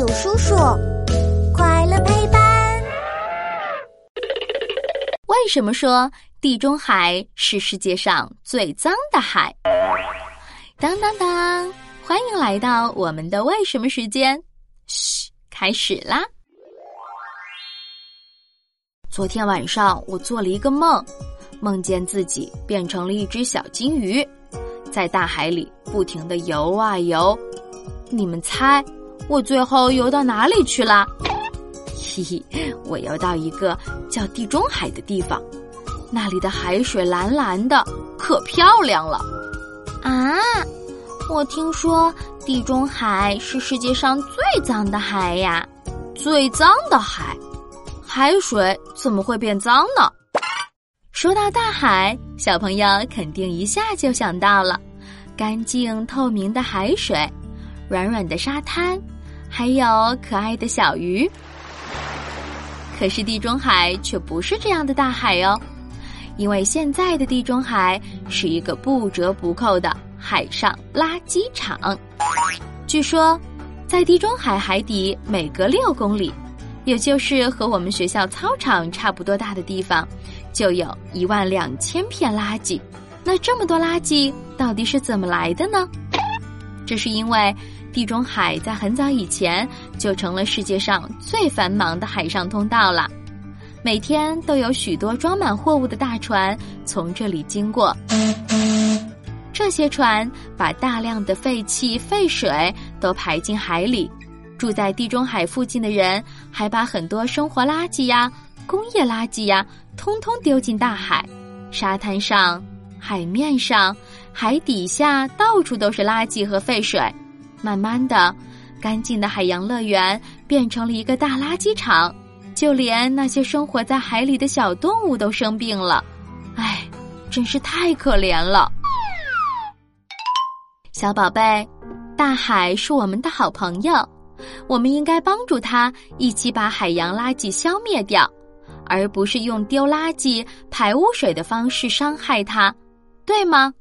有叔叔，快乐陪伴。为什么说地中海是世界上最脏的海？当当当！欢迎来到我们的为什么时间。嘘，开始啦！昨天晚上我做了一个梦，梦见自己变成了一只小金鱼，在大海里不停的游啊游。你们猜，我最后游到哪里去了？嘿嘿，我游到一个叫地中海的地方，那里的海水蓝蓝的，可漂亮了。啊，我听说地中海是世界上最脏的海呀，最脏的海。海水怎么会变脏呢？说到大海，小朋友肯定一下就想到了干净透明的海水、软软的沙滩，还有可爱的小鱼。可是地中海却不是这样的大海哦，因为现在的地中海是一个不折不扣的海上垃圾场。据说，在地中海海底每隔六公里。也就是和我们学校操场差不多大的地方，就有一万两千片垃圾。那这么多垃圾到底是怎么来的呢？这是因为地中海在很早以前就成了世界上最繁忙的海上通道了，每天都有许多装满货物的大船从这里经过。这些船把大量的废气、废水都排进海里。住在地中海附近的人还把很多生活垃圾呀、工业垃圾呀，通通丢进大海。沙滩上、海面上、海底下，到处都是垃圾和废水。慢慢的，干净的海洋乐园变成了一个大垃圾场，就连那些生活在海里的小动物都生病了。唉，真是太可怜了。小宝贝，大海是我们的好朋友。我们应该帮助他一起把海洋垃圾消灭掉，而不是用丢垃圾、排污水的方式伤害它，对吗？